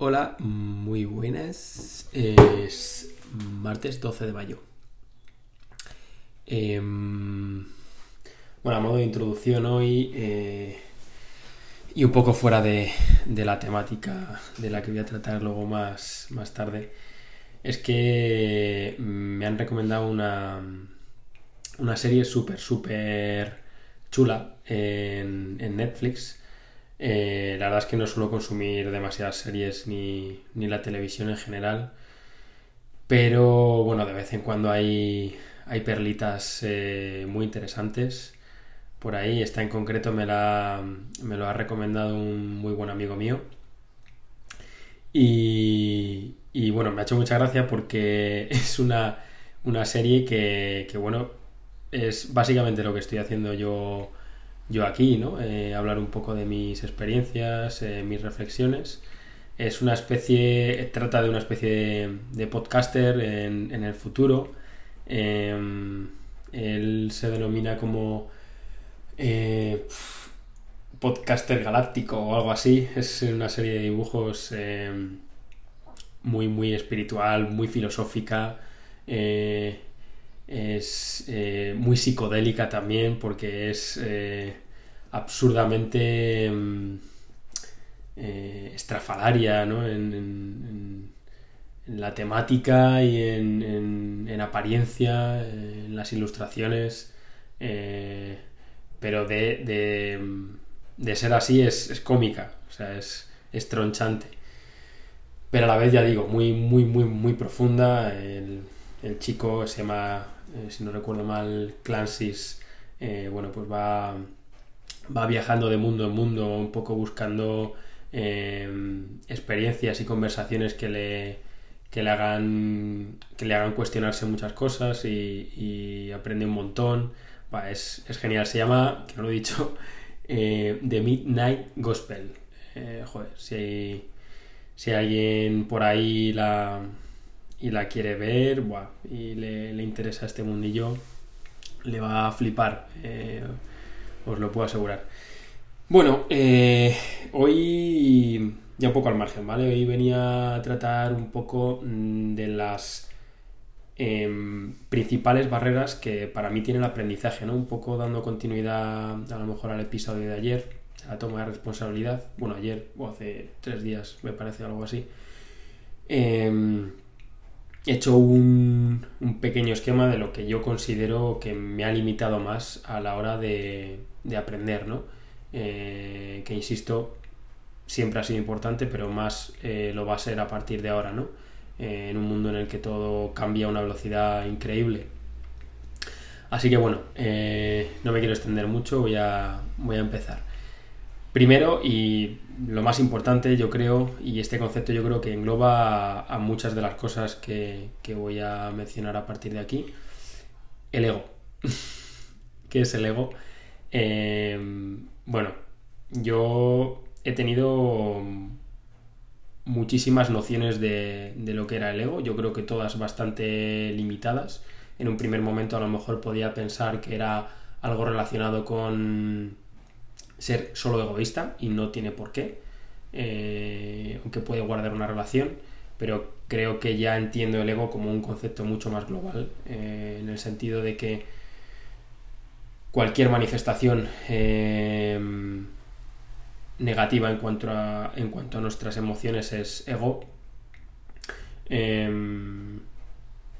Hola, muy buenas. Es martes 12 de mayo. Em, bueno, a modo de introducción hoy eh, y un poco fuera de, la temática de la que voy a tratar luego más, más tarde, es que me han recomendado una, una serie súper, súper chula en, en Netflix eh, la verdad es que no suelo consumir demasiadas series ni, la televisión en general. Pero bueno, de vez en cuando hay, hay perlitas eh, muy interesantes por ahí. Esta en concreto me, la, me lo ha recomendado un muy buen amigo mío. Y, y bueno, me ha hecho mucha gracia porque es una, una serie que, que, bueno, es básicamente lo que estoy haciendo yo yo aquí, ¿no? Eh, hablar un poco de mis experiencias, eh, mis reflexiones. Es una especie, trata de una especie de, podcaster en, el futuro. Em, él se denomina como eh, podcaster galáctico o algo así. Es una serie de dibujos em, muy, muy espiritual, muy filosófica. Es muy psicodélica también porque es absurdamente mm, eh, estrafalaria ¿no? en, la temática y en, apariencia, en las ilustraciones, eh, pero de, de, ser así es, cómica, o sea, es, es, tronchante. Pero a la vez, ya digo, muy, muy, muy, muy profunda. El, chico se llama, eh, si no recuerdo mal, Clancy's, bueno, pues va va viajando de mundo en mundo, un poco buscando eh, experiencias y conversaciones que le, que le hagan que le hagan cuestionarse muchas cosas y, aprende un montón. es, genial. Se llama, que no lo he dicho, eh, The Midnight Gospel. Eh, joder, si, si alguien por ahí la y la quiere ver y le, le, interesa este mundillo, le va a flipar os lo puedo asegurar. Bueno, eh, hoy ya un poco al margen, ¿vale? Hoy venía a tratar un poco mm, de las em, principales barreras que para mí tiene el aprendizaje, ¿no? Un poco dando continuidad a lo mejor al episodio de ayer, a la toma de responsabilidad. Bueno, ayer o hace tres días, me parece algo así. Em, he hecho un, pequeño esquema de lo que yo considero que me ha limitado más a la hora de, aprender, ¿no? Eh, que insisto, siempre ha sido importante, pero más eh, lo va a ser a partir de ahora, ¿no? Eh, en un mundo en el que todo cambia a una velocidad increíble. Así que bueno, no me quiero extender mucho, voy a, voy a empezar. Primero, y lo más importante, yo creo, y este concepto yo creo que engloba a, muchas de las cosas que, voy a mencionar a partir de aquí, el ego. ¿Qué es el ego? Em, bueno, yo he tenido muchísimas nociones de, de, lo que era el ego, yo creo que todas bastante limitadas. En un primer momento a lo mejor podía pensar que era algo relacionado con ser solo egoísta y no tiene por qué, eh, aunque puede guardar una relación, pero creo que ya entiendo el ego como un concepto mucho más global, eh, en el sentido de que cualquier manifestación eh, negativa en cuanto, a, en cuanto a nuestras emociones es ego.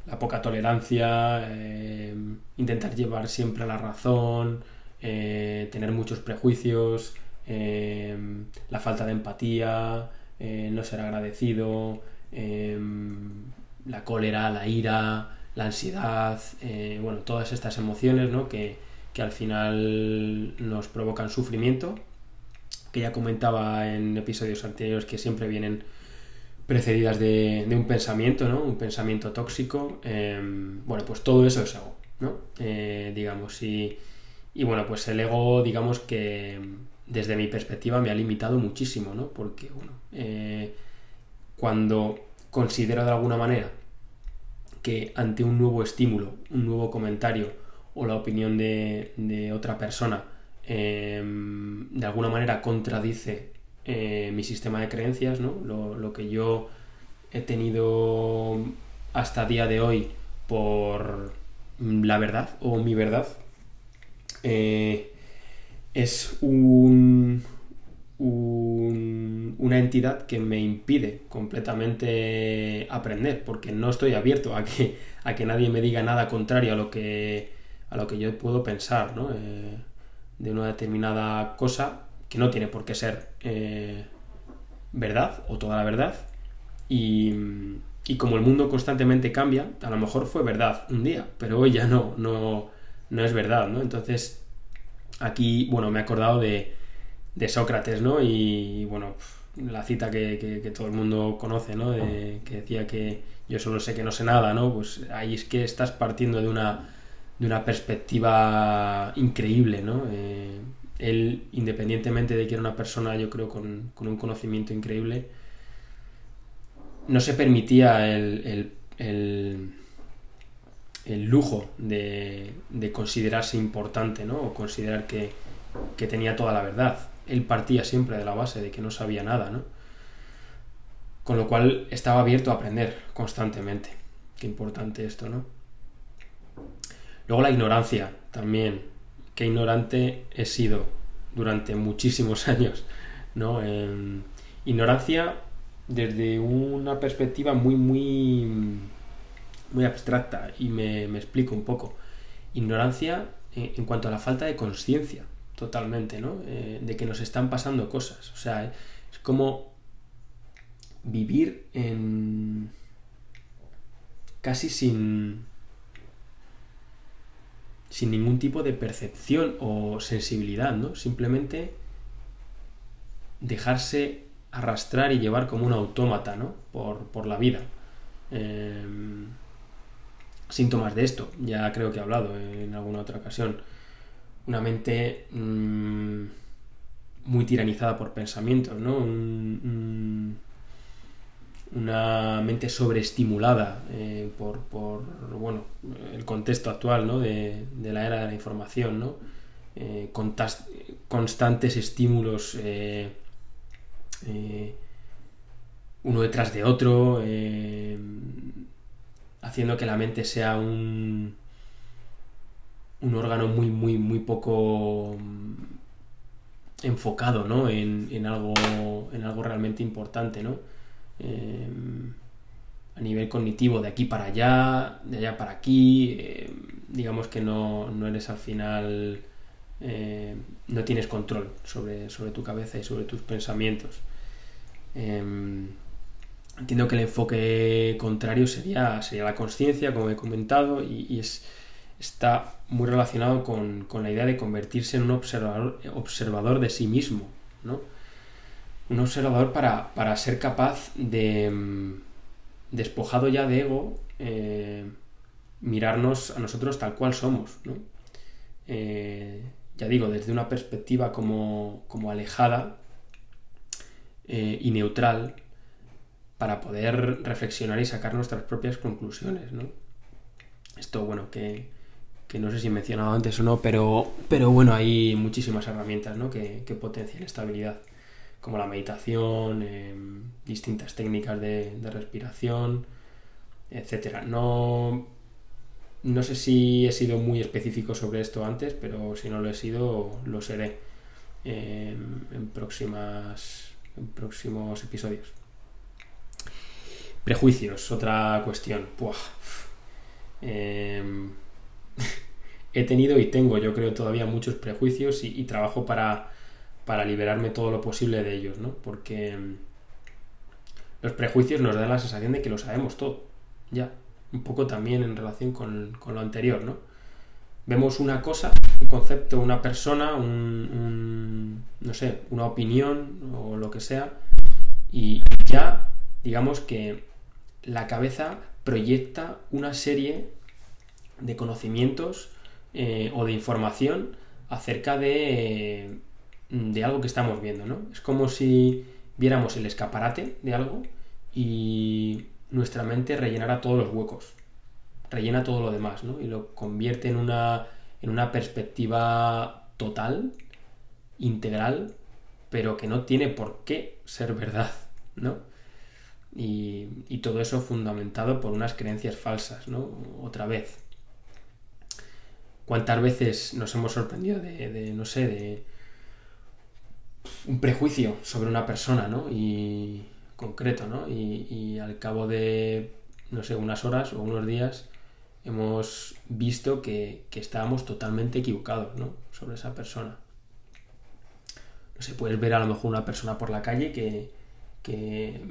la poca tolerancia, intentar llevar siempre a la razón, eh, tener muchos prejuicios, eh, la falta de empatía, eh, no ser agradecido, la cólera, la ira, la ansiedad, bueno, todas estas emociones ¿no? que, al final nos provocan sufrimiento, que ya comentaba en episodios anteriores que siempre vienen precedidas de, un pensamiento, ¿no? Un pensamiento tóxico. bueno, pues todo eso es algo, ¿no? digamos, si, y bueno, pues el ego, digamos que desde mi perspectiva me ha limitado muchísimo, ¿no? Porque, bueno, eh, cuando considero de alguna manera que ante un nuevo estímulo, un nuevo comentario o la opinión de, otra persona, em, de alguna manera contradice eh, mi sistema de creencias, ¿no? Lo, que yo he tenido hasta día de hoy por la verdad o mi verdad. Eh, es un, una entidad que me impide completamente aprender, porque no estoy abierto a que, a que nadie me diga nada contrario a lo que, a lo que yo puedo pensar ¿no? Eh, de una determinada cosa que no tiene por qué ser eh, verdad o toda la verdad. Y, y, como el mundo constantemente cambia, a lo mejor fue verdad un día, pero hoy ya no, no, no es verdad, ¿no? Entonces, aquí, bueno, me he acordado de, de Sócrates, ¿no? Y, bueno, la cita que, todo el mundo conoce, ¿no? De, que decía que yo solo sé que no sé nada, ¿no? Pues ahí es que estás partiendo de una, de una perspectiva increíble, ¿no? Eh, él, independientemente de que era una persona, yo creo, con, un conocimiento increíble, no se permitía el, el, el, lujo de, de, considerarse importante, ¿no? O considerar que, que, tenía toda la verdad. Él partía siempre de la base de que no sabía nada, ¿no? Con lo cual estaba abierto a aprender constantemente. Qué importante esto, ¿no? Luego la ignorancia también qué ignorante he sido durante muchísimos años, ¿no? ignorancia desde una perspectiva muy, muy, muy abstracta y me, explico un poco. Ignorancia en, cuanto a la falta de conciencia, totalmente, ¿no? Eh, de que nos están pasando cosas. O sea, es como vivir en casi sin sin ningún tipo de percepción o sensibilidad, ¿no? Simplemente dejarse arrastrar y llevar como un autómata, ¿no? Por, la vida. Em, síntomas de esto, ya creo que he hablado en alguna otra ocasión. Una mente mm, muy tiranizada por pensamientos, ¿no? un, una mente sobreestimulada eh, por, por, bueno, el contexto actual ¿no? de, la era de la información, ¿no? Eh, constantes estímulos eh, uno detrás de otro, haciendo que la mente sea un, un órgano muy, muy, muy poco enfocado ¿no? en, en, algo, en algo realmente importante, ¿no? Em, a nivel cognitivo de aquí para allá, de allá para aquí, em, digamos que no, eres al final, em, no tienes control sobre, sobre, tu cabeza y sobre tus pensamientos. Entiendo que el enfoque contrario sería, sería la conciencia, como he comentado, y, es, está muy relacionado con, con, la idea de convertirse en un observador, observador de sí mismo, ¿no? un observador para, ser capaz de, mm, despojado ya de ego, eh, mirarnos a nosotros tal cual somos, ¿no? Eh, ya digo, desde una perspectiva como, alejada eh, y neutral para poder reflexionar y sacar nuestras propias conclusiones, ¿no? Esto, bueno, que, no sé si he mencionado antes o no, pero, pero bueno, hay muchísimas herramientas ¿no? que, que potencian esta habilidad como la meditación, em, distintas técnicas de, respiración, etc. No, no sé si he sido muy específico sobre esto antes, pero si no lo he sido, lo seré em, en, próximas, en próximos episodios. Prejuicios, otra cuestión. Em, he tenido y tengo, yo creo, todavía muchos prejuicios y trabajo para para liberarme todo lo posible de ellos, ¿no? Porque mm, los prejuicios nos dan la sensación de que lo sabemos todo, ya, un poco también en relación con, lo anterior, ¿no? Vemos una cosa, un concepto, una persona, un, no sé, una opinión o lo que sea, y ya, digamos que la cabeza proyecta una serie de conocimientos eh, o de información acerca de Mm, de algo que estamos viendo, ¿no? Es como si viéramos el escaparate de algo y nuestra mente rellenara todos los huecos, rellena todo lo demás, ¿no? Y lo convierte en una, en una perspectiva total, integral, pero que no tiene por qué ser verdad, ¿no? Y, todo eso fundamentado por unas creencias falsas, ¿no? Otra vez. ¿Cuántas veces nos hemos sorprendido de, no sé, de un prejuicio sobre una persona, ¿no? Y concreto, ¿no? Y, al cabo de, no sé, unas horas o unos días hemos visto que, que estábamos totalmente equivocados, ¿no? Sobre esa persona. No sé, puedes ver a lo mejor una persona por la calle que, que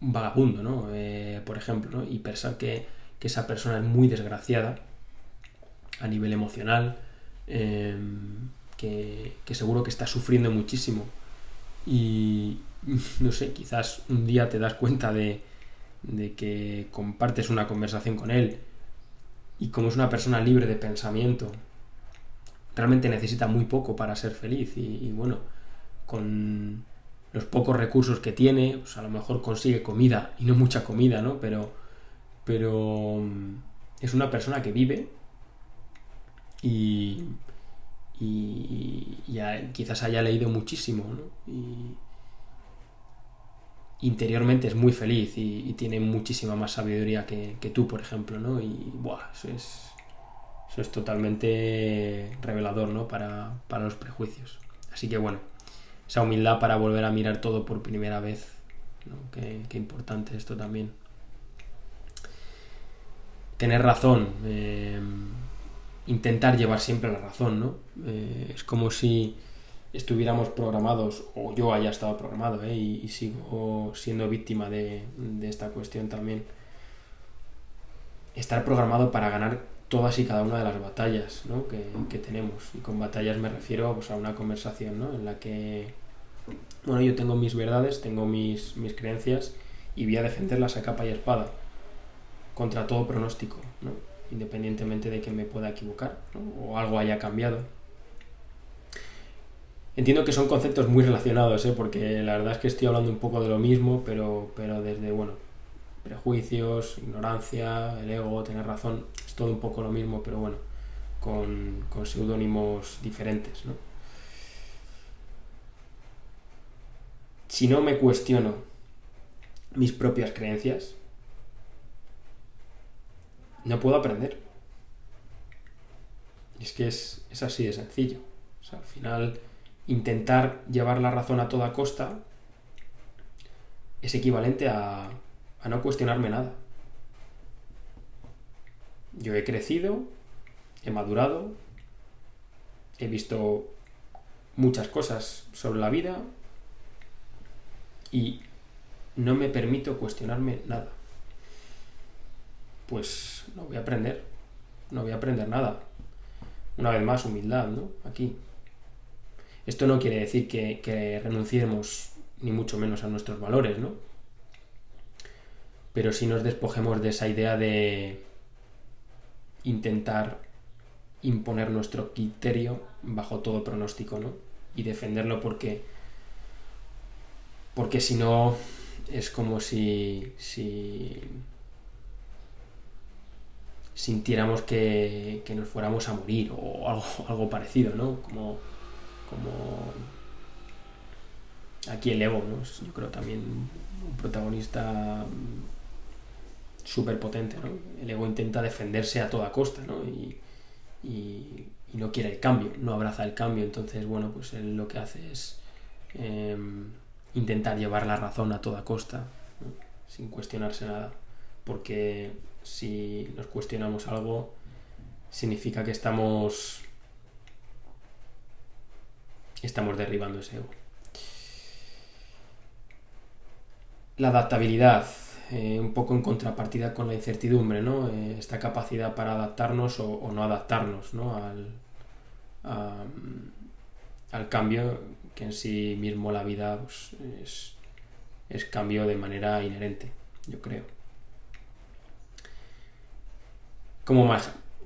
vagabundo, ¿no? Eh, por ejemplo, ¿no? Y pensar que, que, esa persona es muy desgraciada a nivel emocional, eh, que, que, seguro que está sufriendo muchísimo. Y no sé, quizás un día te das cuenta de, de que compartes una conversación con él y como es una persona libre de pensamiento, realmente necesita muy poco para ser feliz y bueno, con los pocos recursos que tiene, pues a lo mejor consigue comida y no mucha comida, ¿no? Pero, pero mm, es una persona que vive y, y, quizás haya leído muchísimo, ¿no? Y interiormente es muy feliz y, tiene muchísima más sabiduría que, que, tú, por ejemplo, ¿no? Y, buah, eso es, eso es totalmente revelador, ¿no? Para, para los prejuicios. Así que bueno esa humildad para volver a mirar todo por primera vez. ¿no? Qué, importante esto también. Tener razón. Eh, intentar llevar siempre la razón, ¿no? Eh, es como si estuviéramos programados, o yo haya estado programado, ¿eh? y, sigo siendo víctima de esta cuestión también. Estar programado para ganar todas y cada una de las batallas ¿no? que, que, tenemos. Y con batallas me refiero pues, a una conversación ¿no? en la que, bueno, yo tengo mis verdades, tengo mis, mis creencias y voy a defenderlas a capa y espada contra todo pronóstico, ¿no? independientemente de que me pueda equivocar ¿no? o algo haya cambiado. Entiendo que son conceptos muy relacionados, ¿eh? porque la verdad es que estoy hablando un poco de lo mismo, pero, pero desde, bueno, prejuicios, ignorancia, el ego, tener razón, es todo un poco lo mismo, pero bueno, con, con seudónimos diferentes. ¿no? Si no me cuestiono mis propias creencias, no puedo aprender. Y es que es, es así de sencillo. O sea, al final, intentar llevar la razón a toda costa es equivalente a a no cuestionarme nada. Yo he crecido, he madurado, he visto muchas cosas sobre la vida y no me permito cuestionarme nada. Pues no voy a aprender, no voy a aprender nada. Una vez más, humildad, ¿no? Aquí. Esto no quiere decir que, renunciemos ni mucho menos a nuestros valores, ¿no? Pero si nos despojemos de esa idea de intentar imponer nuestro criterio bajo todo pronóstico, ¿no? Y defenderlo porque porque si no es como si, si sintiéramos que, que, nos fuéramos a morir o algo, algo parecido, ¿no? Como, como aquí el ego, ¿no? Yo creo también un protagonista súper potente, ¿no? El ego intenta defenderse a toda costa, ¿no? Y, no quiere el cambio, no abraza el cambio, entonces, bueno, pues él lo que hace es eh, intentar llevar la razón a toda costa, sin cuestionarse nada, porque si nos cuestionamos algo, significa que estamos estamos derribando ese ego. La adaptabilidad eh, un poco en contrapartida con la incertidumbre, ¿no? Eh, esta capacidad para adaptarnos o, no adaptarnos, ¿no? Al, cambio que en sí mismo la vida pues, es, es, cambio de manera inherente, yo creo. ¿Cómo,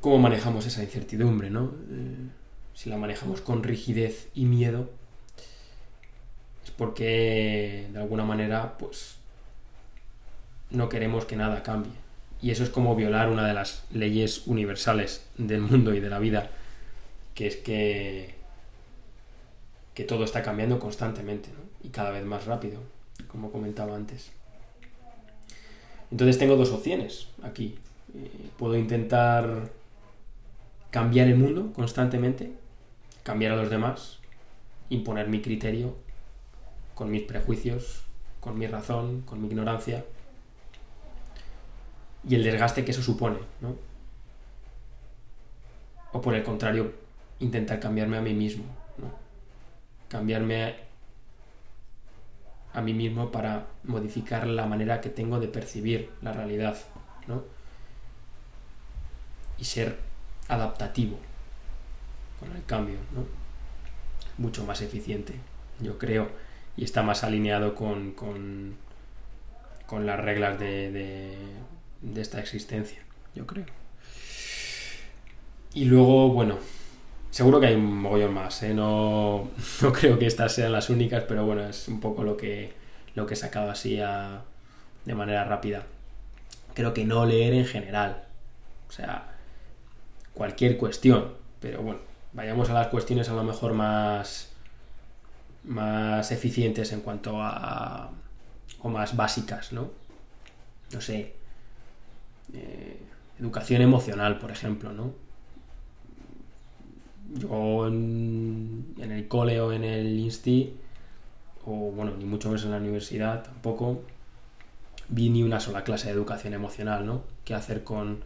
cómo manejamos esa incertidumbre, no? Eh, si la manejamos con rigidez y miedo, es porque de alguna manera, pues no queremos que nada cambie. Y eso es como violar una de las leyes universales del mundo y de la vida, que es que que todo está cambiando constantemente y cada vez más rápido, como comentaba antes. Entonces tengo dos opciones aquí. Eh, puedo intentar cambiar el mundo constantemente, cambiar a los demás, imponer mi criterio con mis prejuicios, con mi razón, con mi ignorancia y el desgaste que eso supone, ¿no? O por el contrario, intentar cambiarme a mí mismo, ¿no? Cambiarme a mí mismo para modificar la manera que tengo de percibir la realidad, ¿no? Y ser adaptativo con el cambio, ¿no? Mucho más eficiente, yo creo, y está más alineado con, con, con las reglas de, de, de esta existencia, yo creo. Y luego, bueno, Seguro que hay un mogollón más, ¿eh? no, no, creo que estas sean las únicas, pero bueno, es un poco lo que, lo que he sacado así de manera rápida. Creo que no leer en general, o sea, cualquier cuestión, pero bueno, vayamos a las cuestiones a lo mejor más, más eficientes en cuanto a, o más básicas, ¿no? No sé, eh, educación emocional, por ejemplo, ¿no? yo en, el cole o en el insti, o bueno, ni mucho menos en la universidad tampoco, vi ni una sola clase de educación emocional, ¿no? ¿Qué hacer con,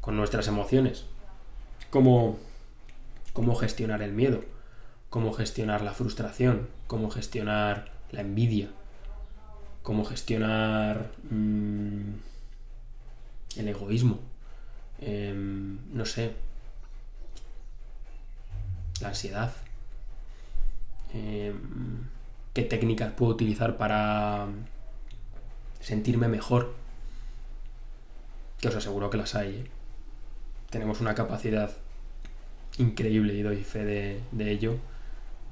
con nuestras emociones? ¿Cómo, ¿Cómo gestionar el miedo? ¿Cómo gestionar la frustración? ¿Cómo gestionar la envidia? ¿Cómo gestionar mmm, el egoísmo? Eh, no sé, la ansiedad. Em, ¿Qué técnicas puedo utilizar para sentirme mejor? Que os aseguro que las hay. ¿eh? Tenemos una capacidad increíble, y doy fe de, de ello,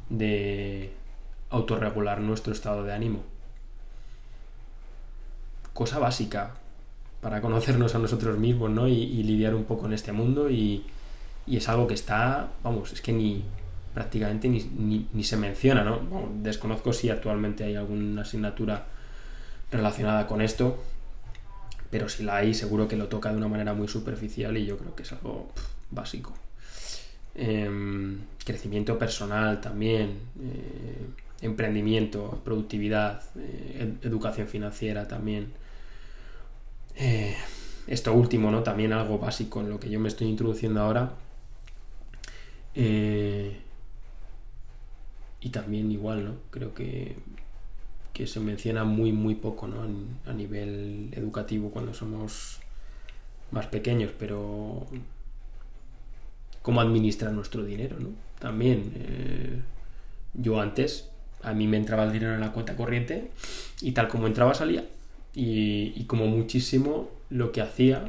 de autorregular nuestro estado de ánimo. Cosa básica para conocernos a nosotros mismos, ¿no? Y, lidiar un poco en este mundo y, y es algo que está, vamos, es que ni prácticamente ni, ni, se menciona, ¿no? desconozco si actualmente hay alguna asignatura relacionada con esto, pero si la hay seguro que lo toca de una manera muy superficial y yo creo que es algo básico. Em, crecimiento personal también, eh, emprendimiento, productividad, eh, educación financiera también. Eh, esto último, ¿no? También algo básico en lo que yo me estoy introduciendo ahora eh, y también igual, ¿no? Creo que, que se menciona muy, muy poco, ¿no? a nivel educativo cuando somos más pequeños, pero cómo administrar nuestro dinero, ¿no? También, eh, yo antes, a mí me entraba el dinero en la cuenta corriente y tal como entraba salía. Y, como muchísimo lo que hacía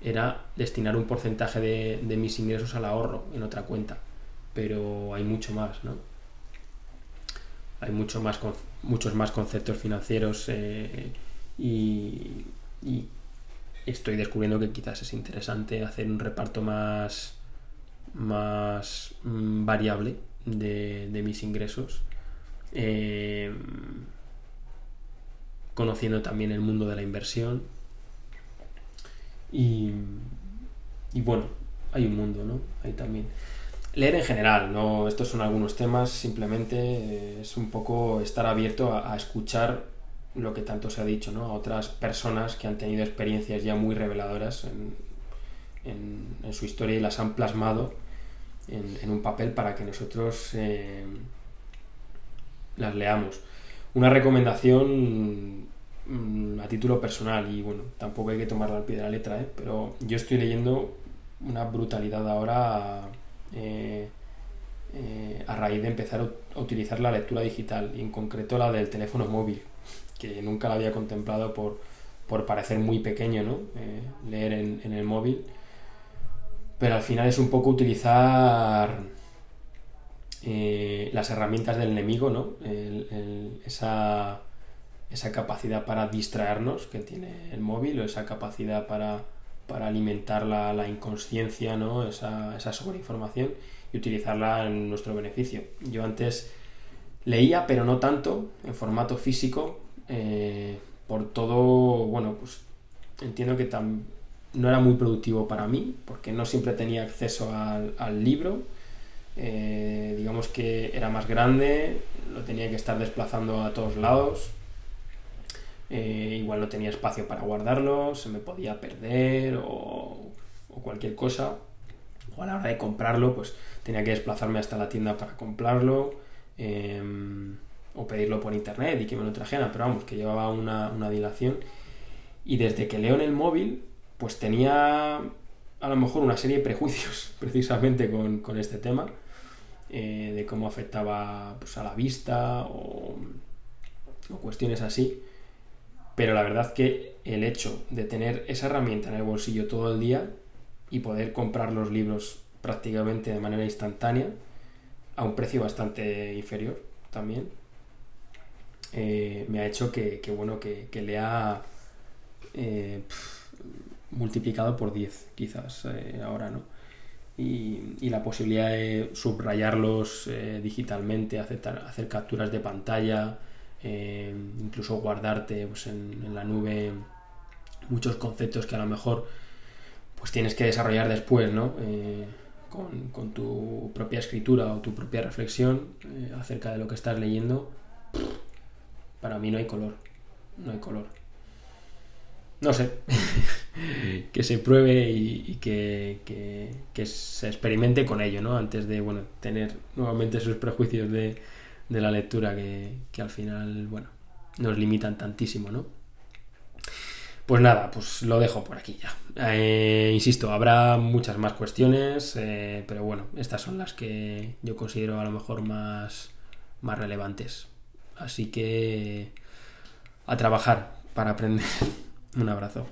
era destinar un porcentaje de, mis ingresos al ahorro en otra cuenta. Pero hay mucho más, ¿no? Hay mucho más, muchos más conceptos financieros eh, y, estoy descubriendo que quizás es interesante hacer un reparto más, más mm, variable de, mis ingresos. Eh, conociendo también el mundo de la inversión y, bueno, hay un mundo, ¿no? Ahí también. Leer en general, ¿no? Estos son algunos temas, simplemente eh, es un poco estar abierto a, escuchar lo que tanto se ha dicho, ¿no? A otras personas que han tenido experiencias ya muy reveladoras en, en, su historia y las han plasmado en, un papel para que nosotros eh, las leamos. Una recomendación Mm, a título personal y bueno, tampoco hay que tomarla al pie de la letra, ¿eh? pero yo estoy leyendo una brutalidad ahora eh, eh, a raíz de empezar a utilizar la lectura digital y en concreto la del teléfono móvil, que nunca la había contemplado por, por parecer muy pequeño, ¿no? leer en, el móvil, pero al final es un poco utilizar las herramientas del enemigo, ¿no? esa esa capacidad para distraernos que tiene el móvil o esa capacidad para, alimentar la, inconsciencia, ¿no? esa, esa sobreinformación y utilizarla en nuestro beneficio. Yo antes leía, pero no tanto, en formato físico, eh, por todo, bueno, pues entiendo que no era muy productivo para mí, porque no siempre tenía acceso al, libro. Eh, digamos que era más grande, lo tenía que estar desplazando a todos lados. Eh, igual no tenía espacio para guardarlo, se me podía perder o, cualquier cosa. O a la hora de comprarlo, pues tenía que desplazarme hasta la tienda para comprarlo. Em, o pedirlo por internet y que me lo trajeran, pero vamos, que llevaba una, dilación. Y desde que leo en el móvil, pues tenía a lo mejor una serie de prejuicios precisamente con, este tema, eh, de cómo afectaba pues, a la vista o, cuestiones así. Pero la verdad que el hecho de tener esa herramienta en el bolsillo todo el día y poder comprar los libros prácticamente de manera instantánea, a un precio bastante inferior también, eh, me ha hecho que, bueno, que, lea eh, multiplicado por 10 quizás ahora, ¿no? Y, la posibilidad de subrayarlos digitalmente, hacer, hacer, capturas de pantalla, incluso guardarte pues, en, la nube muchos conceptos que a lo mejor pues tienes que desarrollar después, ¿no? Con, con, tu propia escritura o tu propia reflexión acerca de lo que estás leyendo, para mí no hay color. No hay color. No sé. que se pruebe y, que, se experimente con ello, ¿no? Antes de, bueno, tener nuevamente esos prejuicios de, la lectura que, al final, bueno, nos limitan tantísimo, ¿no? Pues nada, pues lo dejo por aquí ya. Eh, insisto, habrá muchas más cuestiones, eh, pero bueno, estas son las que yo considero a lo mejor más, más relevantes. Así que a trabajar para aprender. Un abrazo.